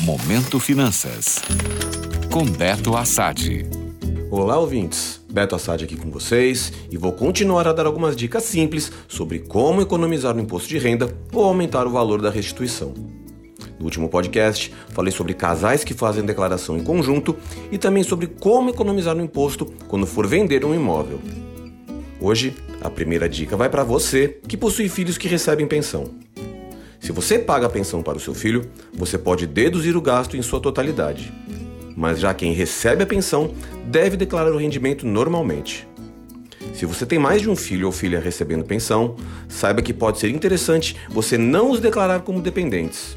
Momento Finanças. Com Beto Assad. Olá, ouvintes. Beto Assad aqui com vocês e vou continuar a dar algumas dicas simples sobre como economizar no imposto de renda ou aumentar o valor da restituição. No último podcast, falei sobre casais que fazem declaração em conjunto e também sobre como economizar no imposto quando for vender um imóvel. Hoje, a primeira dica vai para você que possui filhos que recebem pensão. Se você paga a pensão para o seu filho, você pode deduzir o gasto em sua totalidade. Mas já quem recebe a pensão deve declarar o rendimento normalmente. Se você tem mais de um filho ou filha recebendo pensão, saiba que pode ser interessante você não os declarar como dependentes.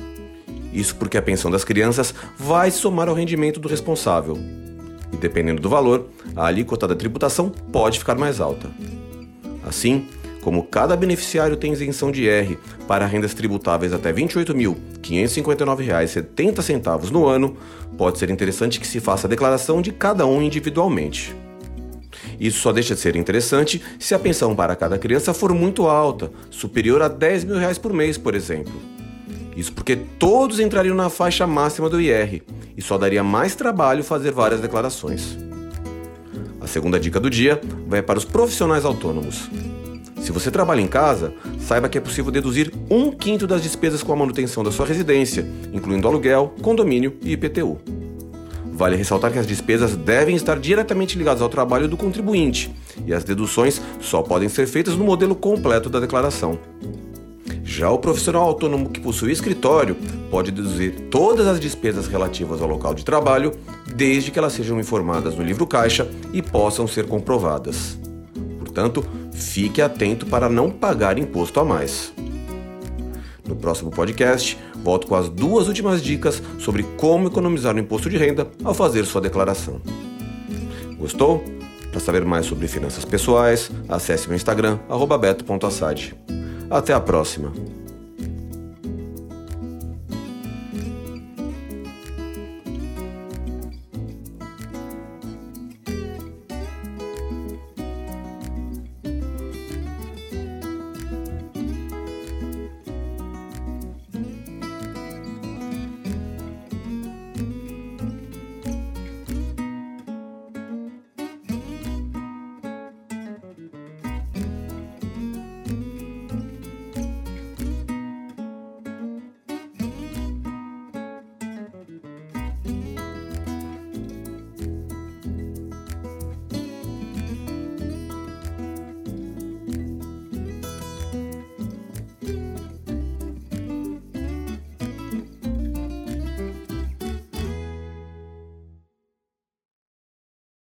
Isso porque a pensão das crianças vai somar ao rendimento do responsável. E dependendo do valor, a alíquota da tributação pode ficar mais alta. Assim, como cada beneficiário tem isenção de IR para rendas tributáveis até R$ 28.559,70 no ano, pode ser interessante que se faça a declaração de cada um individualmente. Isso só deixa de ser interessante se a pensão para cada criança for muito alta, superior a 10 mil reais por mês, por exemplo. Isso porque todos entrariam na faixa máxima do IR e só daria mais trabalho fazer várias declarações. A segunda dica do dia vai para os profissionais autônomos. Se você trabalha em casa, saiba que é possível deduzir um quinto das despesas com a manutenção da sua residência, incluindo aluguel, condomínio e IPTU. Vale ressaltar que as despesas devem estar diretamente ligadas ao trabalho do contribuinte e as deduções só podem ser feitas no modelo completo da declaração. Já o profissional autônomo que possui escritório pode deduzir todas as despesas relativas ao local de trabalho, desde que elas sejam informadas no livro caixa e possam ser comprovadas. Portanto, fique atento para não pagar imposto a mais. No próximo podcast, volto com as duas últimas dicas sobre como economizar no imposto de renda ao fazer sua declaração. Gostou? Para saber mais sobre finanças pessoais, acesse meu Instagram, beto.assad. Até a próxima!